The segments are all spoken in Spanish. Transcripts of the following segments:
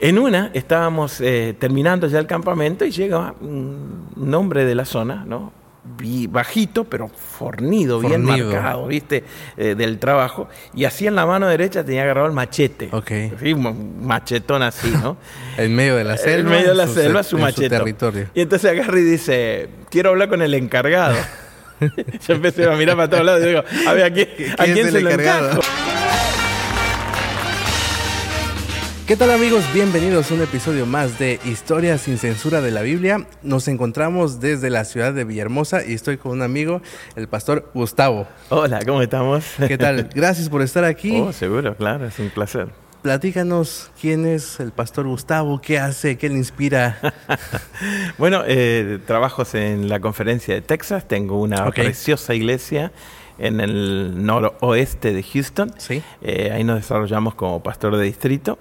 En una estábamos eh, terminando ya el campamento y llega un hombre de la zona, ¿no? bajito, pero fornido, bien marcado, ¿viste? Eh, del trabajo. Y así en la mano derecha tenía agarrado el machete. Ok. un machetón así, ¿no? en medio de la selva. En medio de la selva, su machete. territorio. Y entonces agarra y dice: Quiero hablar con el encargado. Yo empecé a mirar para todos lados y digo: A ver, ¿a quién, ¿a quién se lo encargado? ¿Qué tal amigos? Bienvenidos a un episodio más de Historia sin censura de la Biblia. Nos encontramos desde la ciudad de Villahermosa y estoy con un amigo, el pastor Gustavo. Hola, ¿cómo estamos? ¿Qué tal? Gracias por estar aquí. Oh, seguro, claro, es un placer. Platícanos quién es el pastor Gustavo, qué hace, qué le inspira. bueno, eh, trabajo en la conferencia de Texas, tengo una preciosa iglesia en el noroeste de Houston. ¿Sí? Eh, ahí nos desarrollamos como pastor de distrito.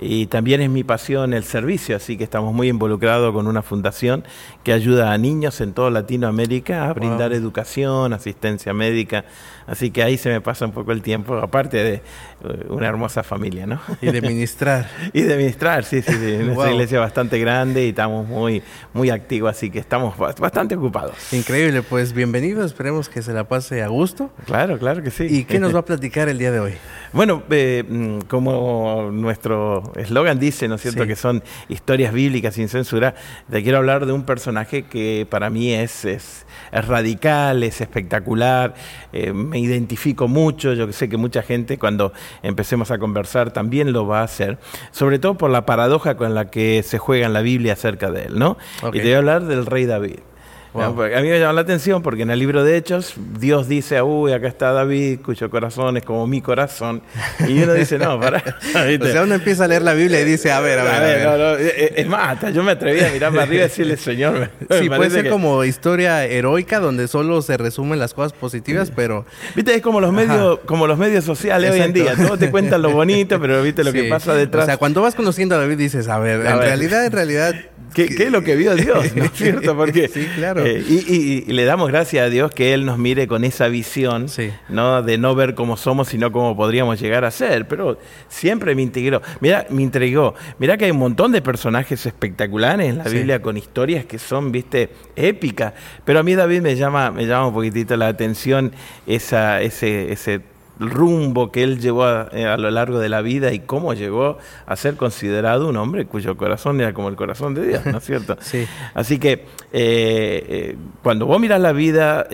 Y también es mi pasión el servicio, así que estamos muy involucrados con una fundación que ayuda a niños en toda Latinoamérica a brindar educación, asistencia médica. Así que ahí se me pasa un poco el tiempo, aparte de eh, una hermosa familia, ¿no? Y de ministrar. y de ministrar, sí, sí, sí. Una iglesia bastante grande y estamos muy, muy activos, así que estamos bastante ocupados. Increíble, pues bienvenido, esperemos que se la pase a gusto. Claro, claro que sí. ¿Y qué nos va a platicar el día de hoy? Bueno, eh, mm, como nuestro eslogan dice, ¿no es cierto?, que son historias bíblicas sin censura, te quiero hablar de un personaje que para mí es, es, radical, es espectacular, eh, me identifico mucho, yo sé que mucha gente cuando empecemos a conversar también lo va a hacer, sobre todo por la paradoja con la que se juega en la Biblia acerca de él, ¿no? Y te voy a hablar del rey David. A mí me llama la atención porque en el libro de Hechos Dios dice, uy, acá está David, cuyo corazón es como mi corazón. Y uno dice, no, para. o sea, uno empieza a leer la Biblia y dice, a ver, a ver. A ver, No, no, es más, hasta yo me atreví a mirar para arriba y decirle, Señor. sí, puede ser como historia heroica donde solo se resumen las cosas positivas, pero. Viste, es como los medios, como los medios sociales hoy en día. Todos te cuentan lo bonito, pero viste lo que pasa detrás. O sea, cuando vas conociendo a David dices, a ver, en realidad, en realidad ¿Qué, es lo que vio Dios? ¿No es cierto? Porque, sí, claro. Eh, y, le damos gracias a Dios que Él nos mire con esa visión, ¿no? De no ver cómo somos, sino cómo podríamos llegar a ser. Pero siempre me integró. Mira, me entregó. Mira que hay un montón de personajes espectaculares en la Biblia con historias que son, viste, épicas. Pero a mí David me llama, me llama un poquitito la atención esa, ese, ese rumbo que él llevó eh, a, lo largo de la vida y cómo llegó a ser considerado un hombre cuyo corazón era como el corazón de Dios, ¿no es cierto? sí. Así que eh, eh, cuando vos miras la vida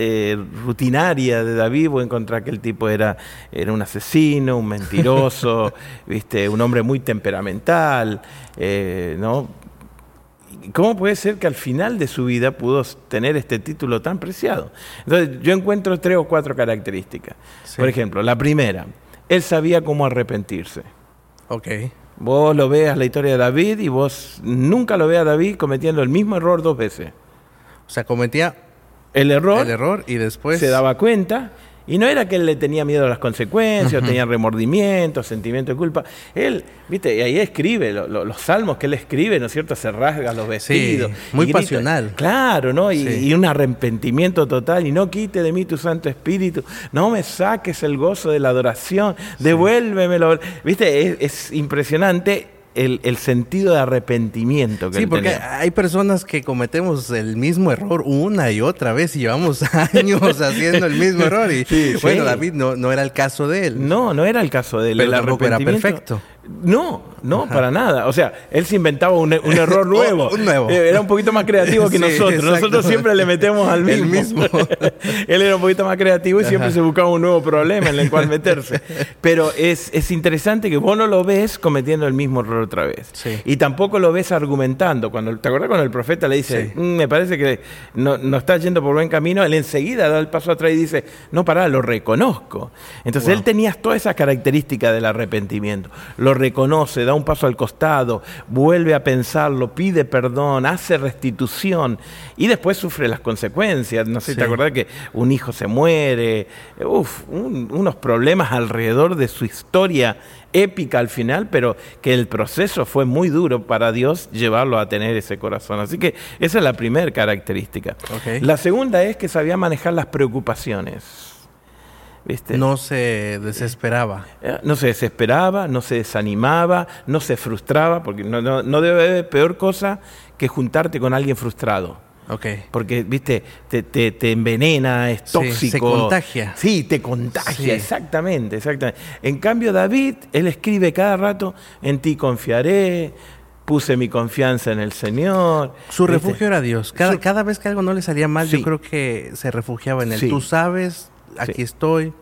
rutinaria de David, vos encontrás que el tipo era, era un asesino, un mentiroso, ¿viste? un hombre muy temperamental, ¿no? ¿Cómo puede ser que al final de su vida pudo tener este título tan preciado? Entonces, yo encuentro tres o cuatro características. Por ejemplo, la primera, él sabía cómo arrepentirse. Ok. Vos lo veas la historia de David y vos nunca lo veas a David cometiendo el mismo error dos veces. O sea, cometía el error, el error y después se daba cuenta y no era que él le tenía miedo a las consecuencias, tenía remordimiento, sentimiento de culpa. Él, viste, y ahí escribe, los salmos que él escribe, ¿no es cierto? Se rasga los vestidos. muy pasional. Claro, ¿no? Y, un arrepentimiento total. Y no quite de mí tu Santo Espíritu. No me saques el gozo de la adoración. Devuélvemelo. Viste, es impresionante el, sentido de arrepentimiento que Sí, porque hay personas que cometemos el mismo error una y otra vez y llevamos años haciendo el mismo error. Y bueno, David no, no era el caso de él. No, no era el caso de él. Pero el tampoco era perfecto. No, no, para nada. O sea, él se inventaba un, error nuevo. un nuevo. Eh, era un poquito más creativo que nosotros. Nosotros siempre le metemos al mismo. él era un poquito más creativo y siempre se buscaba un nuevo problema en el cual meterse. Pero es, es, interesante que vos no lo ves cometiendo el mismo error otra vez. Y tampoco lo ves argumentando. Cuando, ¿Te acordás cuando el profeta le dice, mm, me parece que no, no está yendo por buen camino? Él enseguida da el paso atrás y dice, no, pará, lo reconozco. Entonces él tenía todas esas características del arrepentimiento. Lo reconoce, da un paso al costado, vuelve a pensarlo, pide perdón, hace restitución y después sufre las consecuencias. No sé si te acordás que un hijo se muere, uf, unos problemas alrededor de su historia épica al final, pero que el proceso fue muy duro para Dios llevarlo a tener ese corazón. Así que esa es la primera característica. La segunda es que sabía manejar las preocupaciones. ¿Viste? No se desesperaba. Eh, no se desesperaba, no se desanimaba, no se frustraba, porque no, no debe haber peor cosa que juntarte con alguien frustrado. Okay. Porque, viste, te, te, envenena, es tóxico. Sí, se contagia. Sí, te contagia, exactamente, exactamente. En cambio, David, él escribe cada rato, en ti confiaré, puse mi confianza en el Señor. Su refugio era Dios. Cada, cada vez que algo no le salía mal, yo creo que se refugiaba en él. Tú sabes, aquí estoy.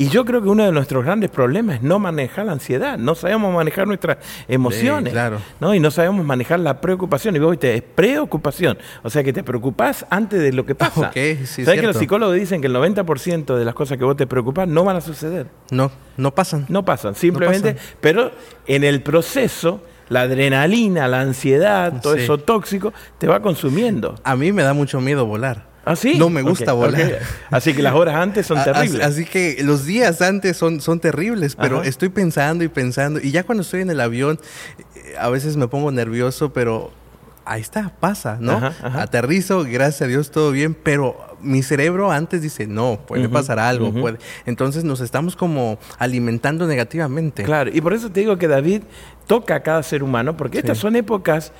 Y yo creo que uno de nuestros grandes problemas es no manejar la ansiedad. No sabemos manejar nuestras emociones. claro. ¿no? Y no sabemos manejar la preocupación. Y vos viste, es preocupación. O sea, que te preocupás antes de lo que pasa. Okay, sí, ¿Sabes que los psicólogos dicen que el 90% de las cosas que vos te preocupas no van a suceder? No, no pasan. No pasan, simplemente. Pero en el proceso la adrenalina, la ansiedad, todo eso tóxico, te va consumiendo. A mí me da mucho miedo volar. ¿Ah, sí? No me gusta volar. Así que las horas antes son terribles. Así, que los días antes son, son terribles, pero estoy pensando y pensando. Y ya cuando estoy en el avión, eh, a veces me pongo nervioso, pero ahí está, pasa, ¿no? Aterrizo, gracias a Dios, todo bien, pero mi cerebro antes dice, no, puede pasar algo, puede. Entonces nos estamos como alimentando negativamente. Claro, y por eso te digo que David toca a cada ser humano, porque estas son épocas,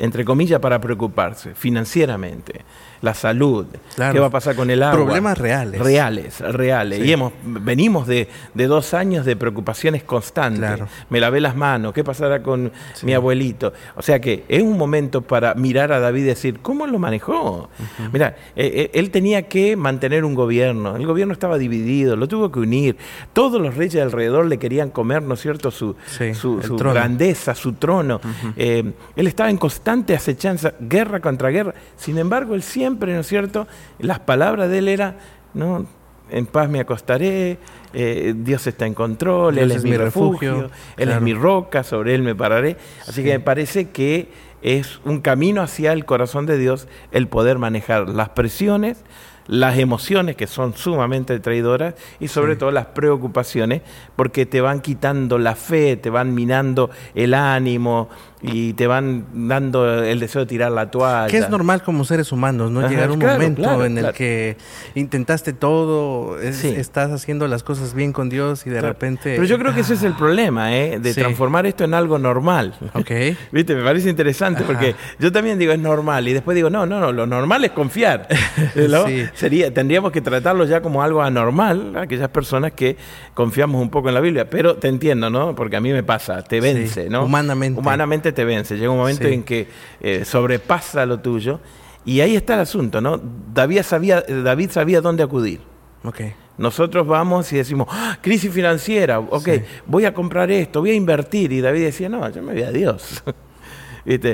entre comillas, para preocuparse financieramente la salud, qué va a pasar con el agua. Problemas reales. Reales, reales. Y hemos, venimos de, dos años de preocupaciones constantes. Me lavé las manos, ¿qué pasará con mi abuelito? O sea que es un momento para mirar a David y decir, ¿cómo lo manejó? Mira, eh, eh, él tenía que mantener un gobierno, el gobierno estaba dividido, lo tuvo que unir. Todos los reyes alrededor le querían comer, ¿no es cierto?, su, su, grandeza, su trono. Eh, él estaba en constante acechanza, guerra contra guerra. Sin embargo, él siempre ¿no es cierto? Las palabras de él eran, ¿no? En paz me acostaré, eh, Dios está en control, Él es, mi refugio, Él es mi roca, sobre Él me pararé. Así que me parece que es un camino hacia el corazón de Dios el poder manejar las presiones, las emociones que son sumamente traidoras y sobre todo las preocupaciones porque te van quitando la fe, te van minando el ánimo, y te van dando el deseo de tirar la toalla. Que es normal como seres humanos, ¿no? Llegar un momento en el que intentaste todo, estás haciendo las cosas bien con Dios y de repente... Pero yo creo que ese es el problema, ¿eh? De transformar esto en algo normal. Ok. Viste, me parece interesante porque yo también digo es normal y después digo, no, no, no, lo normal es confiar. Sería, tendríamos que tratarlo ya como algo anormal, aquellas personas que confiamos un poco en la Biblia. Pero te entiendo, ¿no? Porque a mí me pasa, te vence, ¿no? Humanamente. Humanamente te vence. Llega un momento en que eh, sobrepasa lo tuyo. Y ahí está el asunto, ¿no? David sabía, David sabía dónde acudir. Okay. Nosotros vamos y decimos, ah, crisis financiera, ok, voy a comprar esto, voy a invertir. Y David decía, no, yo me voy a Dios.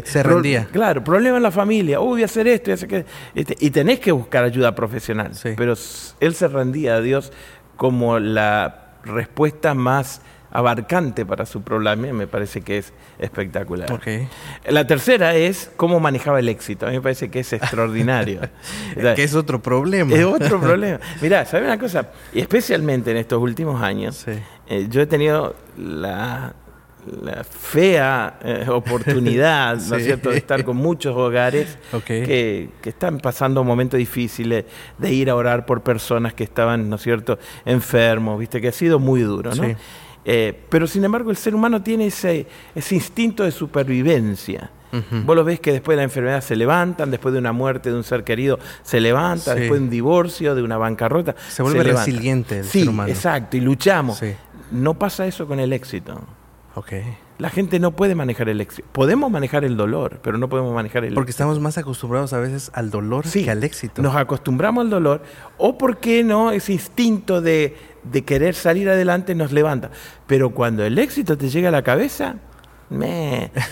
Se rendía. claro, problema en la familia, voy a hacer esto, y hacer y tenés que buscar ayuda profesional. Pero él se rendía a Dios como la respuesta más abarcante para su problema, me parece que es espectacular. La tercera es cómo manejaba el éxito, a mí me parece que es extraordinario. que es otro problema. Es otro problema. Mirá, ¿sabes una cosa? Especialmente en estos últimos años, eh, yo he tenido la, fea eh, oportunidad, ¿no es cierto?, de estar con muchos hogares que, que, están pasando momentos difíciles, de ir a orar por personas que estaban, ¿no es cierto?, enfermos, viste, que ha sido muy duro, ¿no? Eh, pero sin embargo el ser humano tiene ese, ese instinto de supervivencia. Vos lo ves que después de la enfermedad se levantan, después de una muerte de un ser querido se levanta, después de un divorcio, de una bancarrota. Se vuelve resiliente el ser humano. Exacto, y luchamos. No pasa eso con el éxito. Okay. La gente no puede manejar el éxito. Podemos manejar el dolor, pero no podemos manejar el Porque estamos más acostumbrados a veces al dolor que al éxito. Nos acostumbramos al dolor, o porque no, ese instinto de, de querer salir adelante nos levanta. Pero cuando el éxito te llega a la cabeza,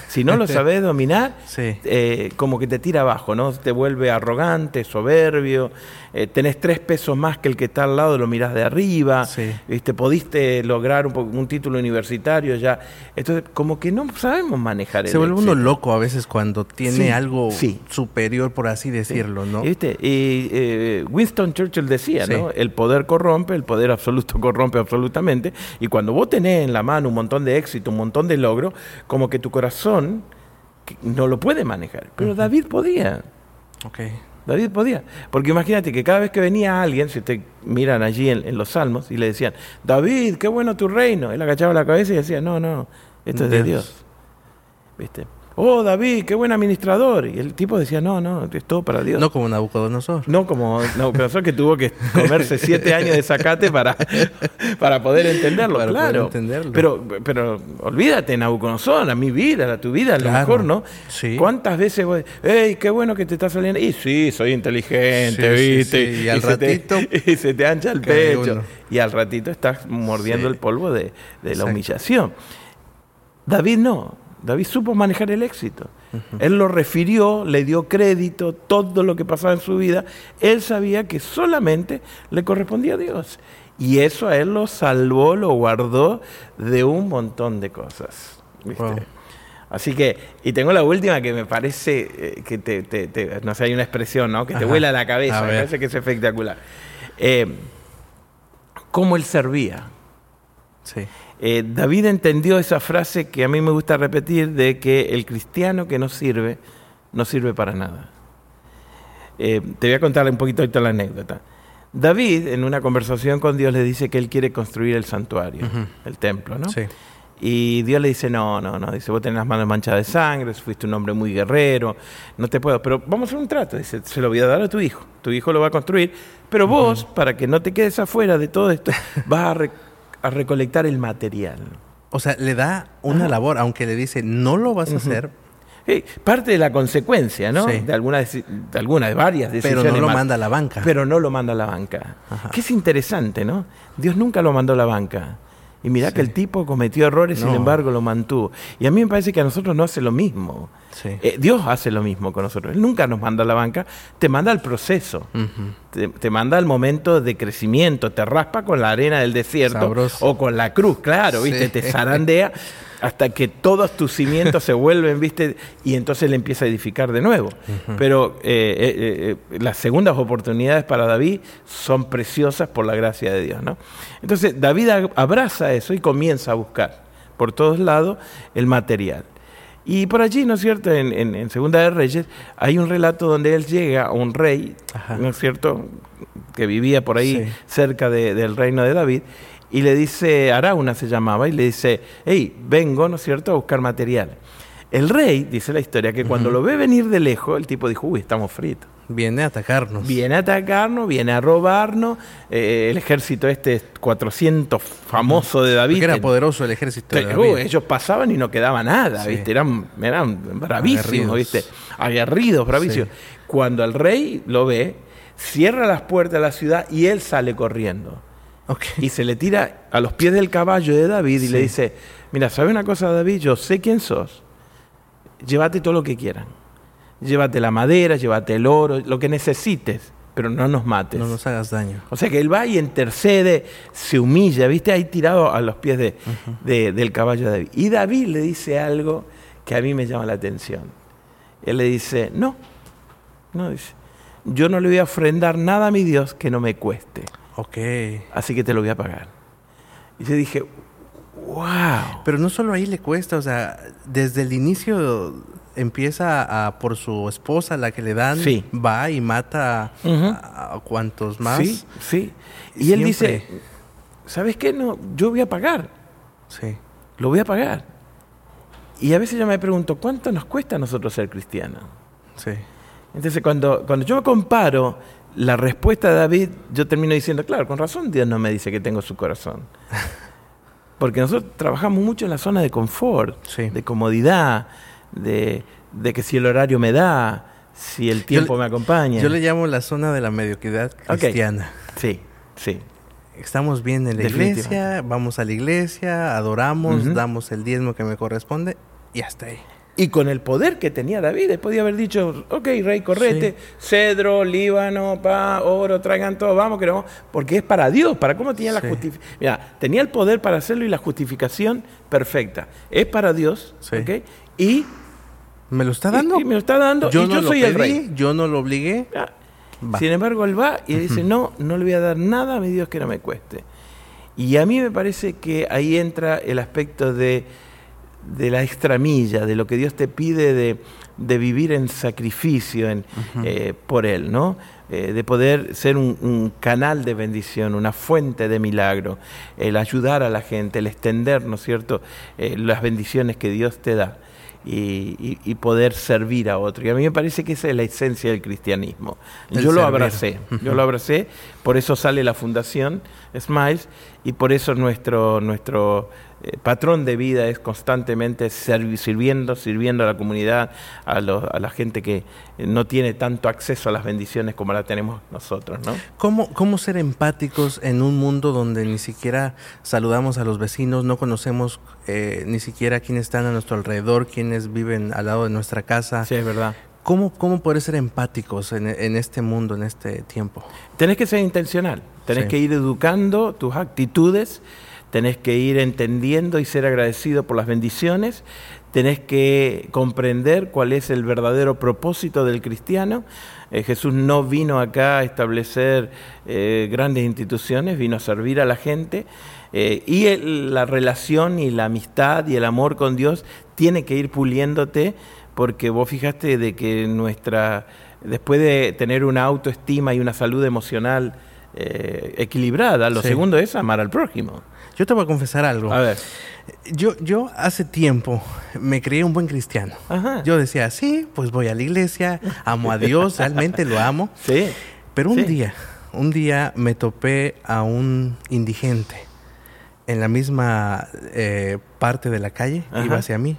si no lo sabes dominar, eh, como que te tira abajo, ¿no? Te vuelve arrogante, soberbio, eh, tenés tres pesos más que el que está al lado, lo mirás de arriba, ¿viste? pudiste lograr un, un, título universitario ya. Entonces, como que no sabemos manejar Se vuelve uno loco a veces cuando tiene algo superior, por así decirlo, ¿no? ¿Viste? Y eh, Winston Churchill decía, ¿no? El poder corrompe, el poder absoluto corrompe absolutamente, y cuando vos tenés en la mano un montón de éxito, un montón de logro, como que tu corazón no lo puede manejar. Pero David podía. Okay. David podía. Porque imagínate que cada vez que venía alguien, si ustedes miran allí en, los salmos, y le decían, David, qué bueno tu reino, él agachaba la cabeza y decía, no, no, esto es de Dios. ¿Viste? Oh David, qué buen administrador. Y el tipo decía, no, no, es todo para Dios. No como Nabucodonosor. No como Nabucodonosor que tuvo que comerse siete años de sacate para, para poder entenderlo, claro. Pero, pero olvídate, Nabucodonosor, a mi vida, a tu vida, a lo mejor, ¿no? Sí. ¿Cuántas veces voy, hey, qué bueno que te está saliendo? Y sí, soy inteligente, ¿viste? y al ratito. y se te ancha el pecho. Y al ratito estás mordiendo el polvo de, de la humillación. David no. David supo manejar el éxito. Él lo refirió, le dio crédito, todo lo que pasaba en su vida. Él sabía que solamente le correspondía a Dios. Y eso a él lo salvó, lo guardó de un montón de cosas. Así que, y tengo la última que me parece eh, que te, no sé, hay una expresión, ¿no? Que te vuela la cabeza, me parece que es espectacular. Eh, ¿Cómo él servía? Sí. Eh, David entendió esa frase que a mí me gusta repetir de que el cristiano que no sirve, no sirve para nada. Eh, te voy a contar un poquito ahorita la anécdota. David, en una conversación con Dios, le dice que él quiere construir el santuario, el templo, ¿no? Sí. Y Dios le dice, no, no, no, dice, vos tenés las manos manchadas de sangre, fuiste un hombre muy guerrero, no te puedo, pero vamos a hacer un trato, dice, se lo voy a dar a tu hijo, tu hijo lo va a construir, pero vos, para que no te quedes afuera de todo esto, vas a a recolectar el material. O sea, le da una labor, aunque le dice, no lo vas a hacer. parte de la consecuencia, ¿no? De, algunas, de algunas, de varias decisiones. Pero no lo manda a la banca. Pero no lo manda a la banca. Que es interesante, ¿no? Dios nunca lo mandó a la banca. Y mira que el tipo cometió errores, sin embargo lo mantuvo. Y a mí me parece que a nosotros no hace lo mismo. Eh, Dios hace lo mismo con nosotros. Él nunca nos manda a la banca, te manda al proceso, te, manda al momento de crecimiento, te raspa con la arena del desierto o con la cruz, claro, ¿viste? Te zarandea hasta que todos tus cimientos se vuelven, ¿viste? Y entonces le empieza a edificar de nuevo. Pero eh, eh, las segundas oportunidades para David son preciosas por la gracia de Dios, ¿no? Entonces David abraza eso y comienza a buscar por todos lados el material. Y por allí, ¿no es cierto? En, Segunda de Reyes hay un relato donde él llega a un rey, ¿no es cierto? Que vivía por ahí cerca del reino de David y le dice, Arauna se llamaba, y le dice, hey, vengo, ¿no es cierto?, a buscar material. El rey, dice la historia, que cuando lo ve venir de lejos, el tipo dijo, uy, estamos fritos. Viene a atacarnos. Viene a atacarnos, viene a robarnos. Eh, el ejército este 400 famoso de David. era poderoso el ejército de David. ellos pasaban y no quedaba nada, ¿viste? Eran, eran bravísimos, ¿viste? Aguerridos, bravísimos. Cuando el rey lo ve, cierra las puertas de la ciudad y él sale corriendo. Y se le tira a los pies del caballo de David y le dice, mira, ¿sabe una cosa David? Yo sé quién sos. Llévate todo lo que quieran llévate la madera, llévate el oro, lo que necesites, pero no nos mates. No nos hagas daño. O sea que él va y intercede, se humilla, ¿viste? Ahí tirado a los pies de, del caballo de David. Y David le dice algo que a mí me llama la atención. Él le dice, no, no dice, yo no le voy a ofrendar nada a mi Dios que no me cueste. Ok. Así que te lo voy a pagar. Y yo dije, wow. Pero no solo ahí le cuesta, o sea, desde el inicio empieza a, por su esposa, la que le dan, va y mata a, cuantos más. Sí, sí. Y él dice, ¿sabes qué? No, yo voy a pagar. Sí. Lo voy a pagar. Y a veces yo me pregunto, ¿cuánto nos cuesta a nosotros ser cristianos? Sí. Entonces, cuando, cuando yo comparo la respuesta de David, yo termino diciendo, claro, con razón Dios no me dice que tengo su corazón. Porque nosotros trabajamos mucho en la zona de confort, de comodidad, de, que si el horario me da, si el tiempo me acompaña. Yo le llamo la zona de la mediocridad cristiana. Sí, sí. Estamos bien en la iglesia, vamos a la iglesia, adoramos, damos el diezmo que me corresponde y hasta ahí. Y con el poder que tenía David, él podía haber dicho, ok, rey, correte, cedro, líbano, pa, oro, traigan todo, vamos, que no, porque es para Dios, para cómo tenía la justificación. Mira, tenía el poder para hacerlo y la justificación perfecta. Es para Dios, ok, y ¿Me lo está dando? Y, me lo está dando. Yo no soy el rey. Yo no lo obligué. Sin embargo, él va y dice, no, no le voy a dar nada a mi Dios que no me cueste. Y a mí me parece que ahí entra el aspecto de de la extramilla, de lo que Dios te pide de, vivir en sacrificio en, eh, por Él, ¿no? Eh, de poder ser un, canal de bendición, una fuente de milagro, el ayudar a la gente, el extender, ¿no es cierto?, eh, las bendiciones que Dios te da. Y, poder servir a otro. Y a mí me parece que esa es la esencia del cristianismo. yo lo abracé, yo lo abracé, por eso sale la fundación Smiles y por eso nuestro, nuestro eh, patrón de vida es constantemente sirviendo, sirviendo a la comunidad, a, la gente que no tiene tanto acceso a las bendiciones como la tenemos nosotros. ¿no? ¿Cómo, ¿Cómo ser empáticos en un mundo donde ni siquiera saludamos a los vecinos, no conocemos eh, ni siquiera quiénes están a nuestro alrededor, quiénes viven al lado de nuestra casa? Sí, es verdad. ¿Cómo, cómo poder ser empáticos en, este mundo, en este tiempo? Tenés que ser intencional, tenés que ir educando tus actitudes tenés que ir entendiendo y ser agradecido por las bendiciones, tenés que comprender cuál es el verdadero propósito del cristiano. Eh, Jesús no vino acá a establecer eh, grandes instituciones, vino a servir a la gente. Eh, y la relación y la amistad y el amor con Dios tiene que ir puliéndote, porque vos fijaste de que nuestra, después de tener una autoestima y una salud emocional equilibrada, lo segundo es amar al prójimo. Yo te voy a confesar algo. A ver. Yo, yo hace tiempo me creí un buen cristiano. Yo decía, sí, pues voy a la iglesia, amo a Dios, realmente lo amo. Sí. Pero un día, un día me topé a un indigente en la misma eh, parte de la calle, iba hacia mí.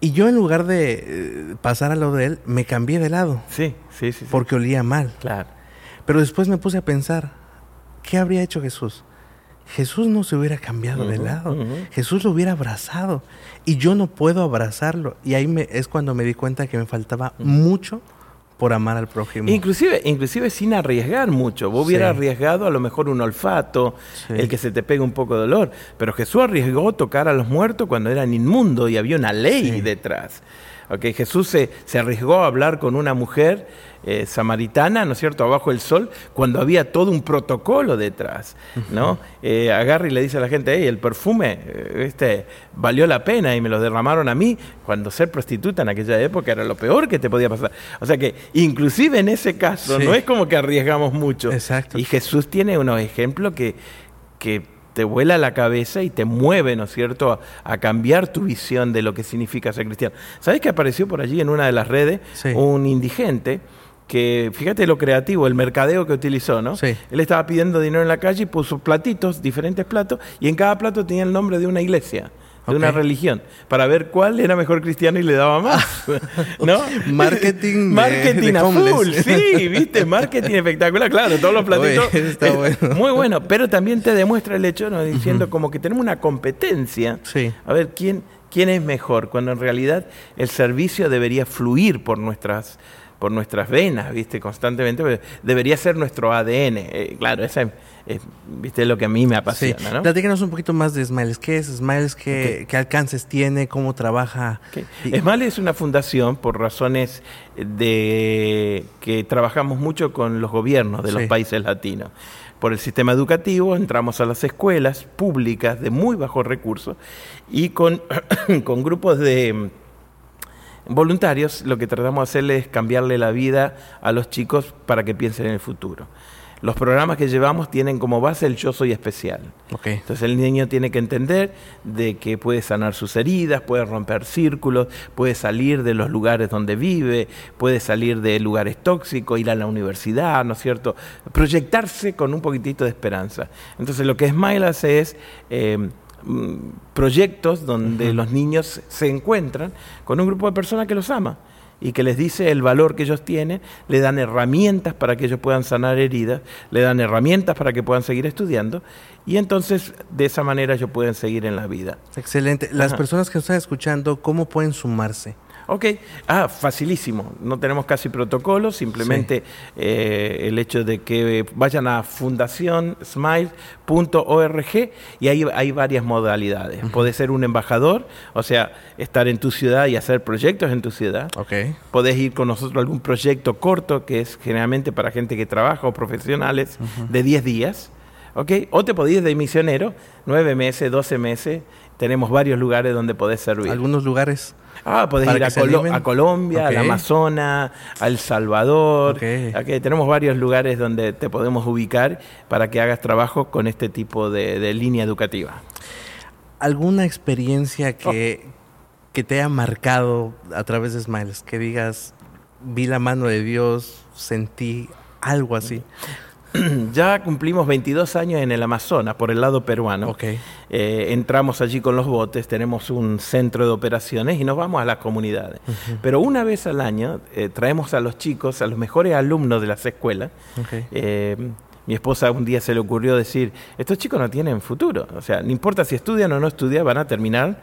Y yo en lugar de eh, pasar al lado de él, me cambié de lado. Sí, sí, sí. Porque olía mal. Claro. Pero después me puse a pensar, ¿qué habría hecho Jesús? Jesús no se hubiera cambiado de lado. Jesús lo hubiera abrazado. Y yo no puedo abrazarlo. Y ahí me, es cuando me di cuenta que me faltaba mucho por amar al prójimo. Inclusive, inclusive sin arriesgar mucho. Vos hubieras arriesgado a lo mejor un olfato, el que se te pegue un poco de dolor. Pero Jesús arriesgó tocar a los muertos cuando eran inmundos y había una ley detrás. Okay, Jesús se, se, arriesgó a hablar con una mujer eh, samaritana, ¿no es cierto?, abajo del sol, cuando había todo un protocolo detrás, ¿no? Eh, agarra y le dice a la gente, hey, el perfume eh, este, valió la pena y me lo derramaron a mí, cuando ser prostituta en aquella época era lo peor que te podía pasar. O sea que, inclusive en ese caso, no es como que arriesgamos mucho. Exacto. Y Jesús tiene unos ejemplos que... que te vuela la cabeza y te mueve, ¿no es cierto?, a, cambiar tu visión de lo que significa ser cristiano. ¿Sabes que apareció por allí en una de las redes un indigente? que fíjate lo creativo, el mercadeo que utilizó, ¿no? Sí. Él estaba pidiendo dinero en la calle y puso platitos, diferentes platos, y en cada plato tenía el nombre de una iglesia de una religión, para ver cuál era mejor cristiano y le daba más. ¿No? Marketing. Marketing a full, sí, viste, marketing espectacular, claro, todos los platitos. está bueno. Muy bueno, pero también te demuestra el hecho, ¿no? Diciendo como que tenemos una competencia. Sí. A ver quién, quién es mejor, cuando en realidad el servicio debería fluir por nuestras por nuestras venas, ¿viste? Constantemente. Debería ser nuestro ADN. Eh, claro, esa es, ¿viste? lo que a mí me apasiona, sí. ¿no? Platícanos un poquito más de Smiles. ¿Qué es Smiles? ¿Qué, ¿qué alcances tiene? ¿Cómo trabaja? Smiles es una fundación por razones de que trabajamos mucho con los gobiernos de los países latinos. Por el sistema educativo entramos a las escuelas públicas de muy bajos recursos y con, con grupos de voluntarios, lo que tratamos de hacerle es cambiarle la vida a los chicos para que piensen en el futuro. Los programas que llevamos tienen como base el yo soy especial. Entonces el niño tiene que entender de que puede sanar sus heridas, puede romper círculos, puede salir de los lugares donde vive, puede salir de lugares tóxicos, ir a la universidad, ¿no es cierto? Proyectarse con un poquitito de esperanza. Entonces lo que Smile hace es... Eh, Mm, proyectos donde los niños se encuentran con un grupo de personas que los ama y que les dice el valor que ellos tienen, le dan herramientas para que ellos puedan sanar heridas, le dan herramientas para que puedan seguir estudiando y entonces de esa manera ellos pueden seguir en la vida. Excelente. Las personas que están escuchando, ¿cómo pueden sumarse? Ok, ah, facilísimo. No tenemos casi protocolo, simplemente eh, el hecho de que vayan a fundacionsmile.org y ahí hay varias modalidades. Puede ser un embajador, o sea, estar en tu ciudad y hacer proyectos en tu ciudad. Okay. Podés ir con nosotros a algún proyecto corto, que es generalmente para gente que trabaja o profesionales, de 10 días. ¿ok? O te podés ir de misionero, 9 meses, 12 meses, tenemos varios lugares donde podés servir. ¿Algunos lugares? Ah, podés ir a, Colombia, al Amazonas, a El Salvador. Aquí tenemos varios lugares donde te podemos ubicar para que hagas trabajo con este tipo de, línea educativa. ¿Alguna experiencia que, oh. que te haya marcado a través de Smiles? Que digas, vi la mano de Dios, sentí algo así. ya cumplimos 22 años en el Amazonas, por el lado peruano. Eh, entramos allí con los botes, tenemos un centro de operaciones y nos vamos a las comunidades. Pero una vez al año eh, traemos a los chicos, a los mejores alumnos de las escuelas. Eh, mi esposa un día se le ocurrió decir, estos chicos no tienen futuro. O sea, no importa si estudian o no estudian, van a terminar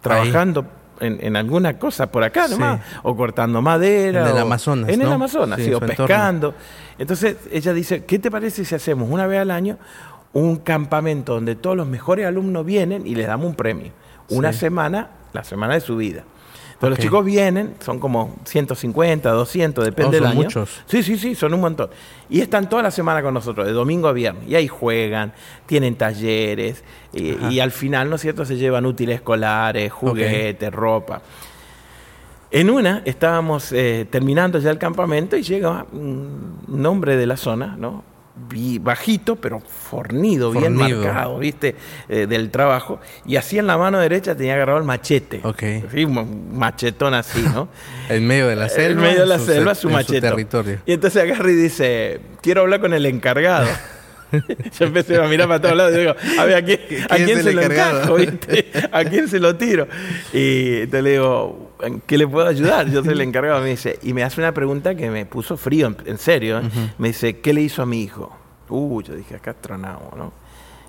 trabajando en, alguna cosa por acá nomás, o cortando madera. En el Amazonas. En el Amazonas, sí, o pescando. Entonces ella dice, ¿qué te parece si hacemos una vez al año un campamento donde todos los mejores alumnos vienen y les damos un premio? Una semana, la semana de su vida. Entonces los chicos vienen, son como 150, 200, depende del año. muchos. Sí, sí, sí, son un montón. Y están toda la semana con nosotros, de domingo a viernes. Y ahí juegan, tienen talleres, y, al final, ¿no es cierto?, se llevan útiles escolares, juguetes, ropa. En una estábamos eh, terminando ya el campamento y llega un hombre de la zona, ¿no? Bajito, pero fornido, bien marcado, ¿viste? Eh, del trabajo. Y así en la mano derecha tenía agarrado el machete. Ok. un machetón así, ¿no? en medio de la selva. En medio de la selva, su machete. territorio. Y entonces agarra y dice, quiero hablar con el encargado. Yo empecé a mirar para todos lados y digo, a ver, ¿a quién, ¿a quién se lo encajo? ¿A quién se lo tiro? Y te le digo, ¿en qué le puedo ayudar? Yo soy el encargado. Me dice, y me hace una pregunta que me puso frío, en, serio. ¿eh? Me dice, ¿qué le hizo a mi hijo? Uh, yo dije, acá tronamos, ¿no?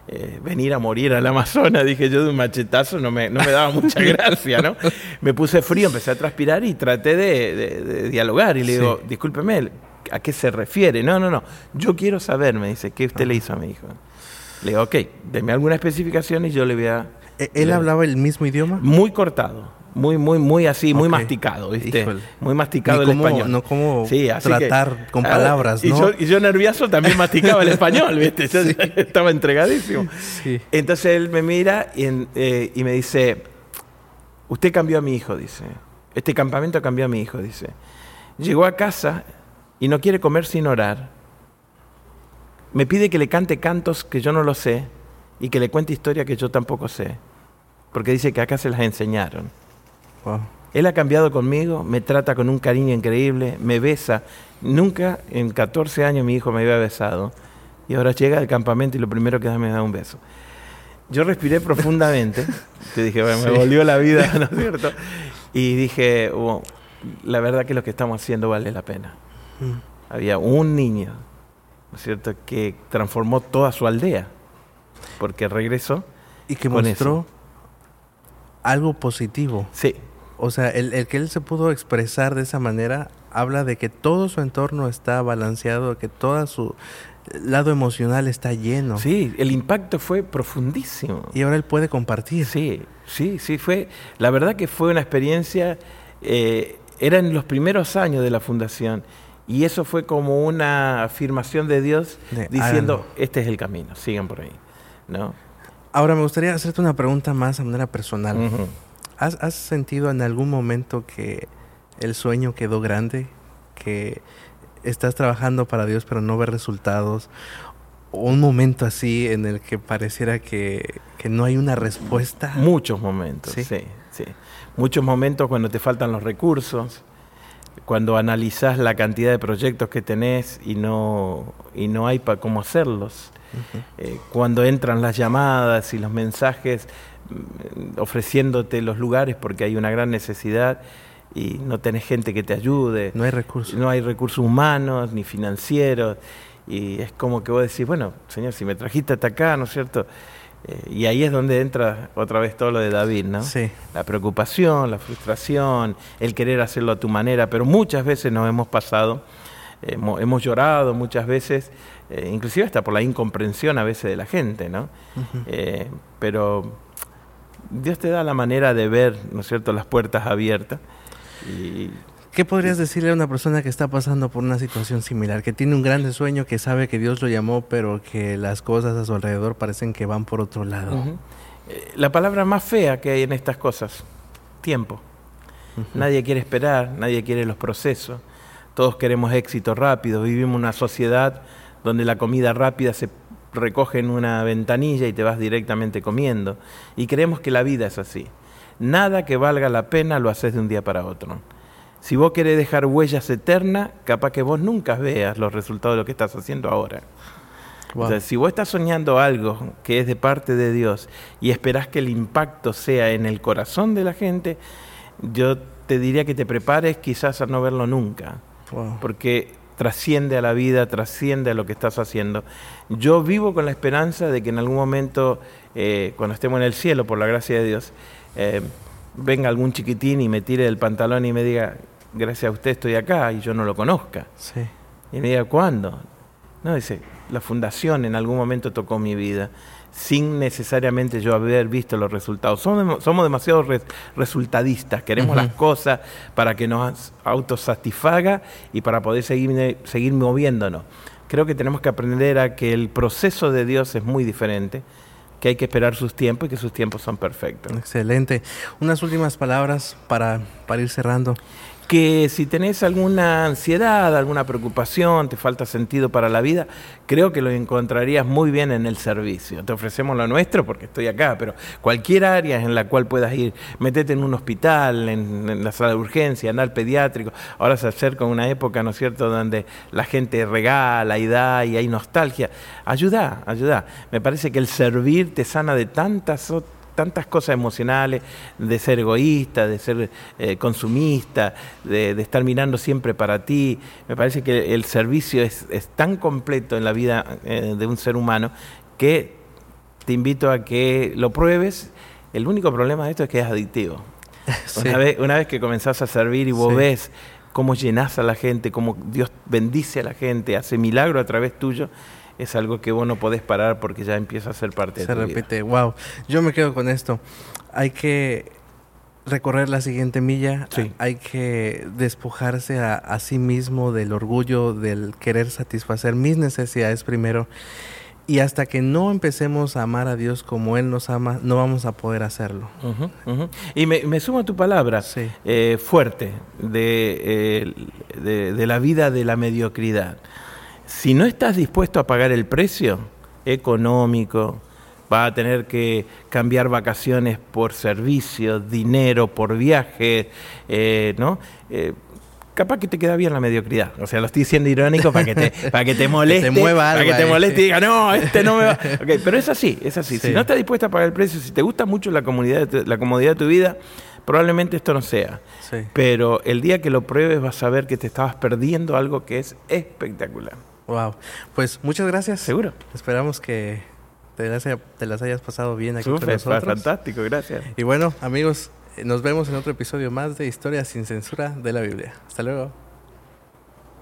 Eh, venir a morir al Amazonas, dije yo de un machetazo, no me, no me daba mucha gracia, ¿no? Me puse frío, empecé a transpirar y traté de, dialogar. Y le digo, discúlpeme, ¿a qué se refiere? No, no, no, yo quiero saber, me dice, ¿qué usted le hizo a mi hijo? Le digo, ok, deme alguna especificación y yo le voy a... ¿E-, ¿Él hablaba el mismo idioma? Muy cortado muy, muy, muy así, muy masticado, ¿viste? Muy masticado el español. No como tratar con palabras, y Yo, y yo nervioso también masticaba el español, ¿viste? Yo estaba entregadísimo. Entonces él me mira y, eh, y, me dice, usted cambió a mi hijo, dice. Este campamento cambió a mi hijo, dice. Llegó a casa y no quiere comer sin orar. Me pide que le cante cantos que yo no lo sé y que le cuente historias que yo tampoco sé. Porque dice que acá se las enseñaron. Él ha cambiado conmigo, me trata con un cariño increíble, me besa. Nunca en 14 años mi hijo me había besado. Y ahora llega al campamento y lo primero que da me da un beso. Yo respiré profundamente. Te dije, bueno, me volvió la vida, ¿no es cierto? Y dije, la verdad que lo que estamos haciendo vale la pena. Mm. Había un niño, ¿no es cierto?, que transformó toda su aldea. Porque regresó. Y que mostró algo positivo. Sí. O sea, el, que él se pudo expresar de esa manera habla de que todo su entorno está balanceado, que todo su lado emocional está lleno. Sí, el impacto fue profundísimo. Y ahora él puede compartir. Sí, sí, sí, fue, la verdad que fue una experiencia, eh, era en los primeros años de la fundación, y eso fue como una afirmación de Dios diciendo, este es el camino, sigan por ahí, ¿no? Ahora me gustaría hacerte una pregunta más a manera personal. ¿Has, sentido en algún momento que el sueño quedó grande? Que estás trabajando para Dios pero no ves resultados? ¿O un momento así en el que pareciera que, no hay una respuesta? Muchos momentos, ¿Sí? sí, Muchos momentos cuando te faltan los recursos, cuando analizas la cantidad de proyectos que tenés y no, y no hay para cómo hacerlos. Eh, cuando entran las llamadas y los mensajes ofreciéndote los lugares porque hay una gran necesidad y no tenés gente que te ayude. No hay recursos. No hay recursos humanos ni financieros. Y es como que vos decís, bueno, Señor, si me trajiste hasta acá, ¿no es cierto? Eh, y ahí es donde entra otra vez todo lo de David, ¿no? Sí. La preocupación, la frustración, el querer hacerlo a tu manera, pero muchas veces nos hemos pasado, hemos, llorado muchas veces, eh, inclusive hasta por la incomprensión a veces de la gente, ¿no? Eh, pero Dios te da la manera de ver, ¿no es cierto?, las puertas abiertas. Y, ¿Qué podrías decirle a una persona que está pasando por una situación similar, que tiene un grande sueño, que sabe que Dios lo llamó, pero que las cosas a su alrededor parecen que van por otro lado? Eh, la palabra más fea que hay en estas cosas, tiempo. Nadie quiere esperar, nadie quiere los procesos, todos queremos éxito rápido, vivimos en una sociedad donde la comida rápida se recoge en una ventanilla y te vas directamente comiendo. Y creemos que la vida es así. Nada que valga la pena lo haces de un día para otro. Si vos querés dejar huellas eternas, capaz que vos nunca veas los resultados de lo que estás haciendo ahora. si vos estás soñando algo que es de parte de Dios y esperás que el impacto sea en el corazón de la gente, yo te diría que te prepares quizás a no verlo nunca. Porque trasciende a la vida, trasciende a lo que estás haciendo. Yo vivo con la esperanza de que en algún momento, eh, cuando estemos en el cielo, por la gracia de Dios, eh, venga algún chiquitín y me tire del pantalón y me diga, gracias a usted estoy acá y yo no lo conozca. Sí. Y me diga, ¿cuándo? No, dice, la fundación en algún momento tocó mi vida, sin necesariamente yo haber visto los resultados. Somos, somos demasiado resultadistas, queremos las cosas para que nos autosatisfaga y para poder seguir, seguir moviéndonos. Creo que tenemos que aprender a que el proceso de Dios es muy diferente que hay que esperar sus tiempos y que sus tiempos son perfectos. Excelente. Unas últimas palabras para, para ir cerrando que si tenés alguna ansiedad, alguna preocupación, te falta sentido para la vida, creo que lo encontrarías muy bien en el servicio. Te ofrecemos lo nuestro porque estoy acá, pero cualquier área en la cual puedas ir, metete en un hospital, en, la sala de urgencia, andar pediátrico. Ahora se acerca una época, ¿no es cierto?, donde la gente regala y da y hay nostalgia. Ayuda, ayuda. Me parece que el servir te sana de tantas otras tantas cosas emocionales, de ser egoísta, de ser eh, consumista, de, estar mirando siempre para ti. Me parece que el servicio es, tan completo en la vida eh, de un ser humano que te invito a que lo pruebes. El único problema de esto es que es adictivo. Una, vez, una vez que comenzás a servir y vos ves cómo llenás a la gente, cómo Dios bendice a la gente, hace milagro a través tuyo, es algo que vos no podés parar porque ya empieza a ser parte de tu vida. Se repite, wow. Yo me quedo con esto. Hay que recorrer la siguiente milla, hay que despojarse a, sí mismo del orgullo, del querer satisfacer mis necesidades primero. Y hasta que no empecemos a amar a Dios como Él nos ama, no vamos a poder hacerlo. Y me, sumo a tu palabra eh, fuerte eh, de, de la vida de la mediocridad. Si no estás dispuesto a pagar el precio económico, va a tener que cambiar vacaciones por servicios, dinero por viajes, eh, ¿no? Eh, capaz que te queda bien la mediocridad. O sea, lo estoy diciendo irónico para que te, para que te moleste. para que te moleste y diga, no, este no me va. pero es así, es así. Si no estás dispuesto a pagar el precio, si te gusta mucho la, comunidad, la comodidad de tu vida, probablemente esto no sea. Pero el día que lo pruebes vas a ver que te estabas perdiendo algo que es espectacular. Wow. Pues muchas gracias. Seguro. Esperamos que te las, hayas pasado bien aquí con nosotros. Fantástico, gracias. Y bueno, amigos, nos vemos en otro episodio más de Historia sin Censura de la Biblia. Hasta luego.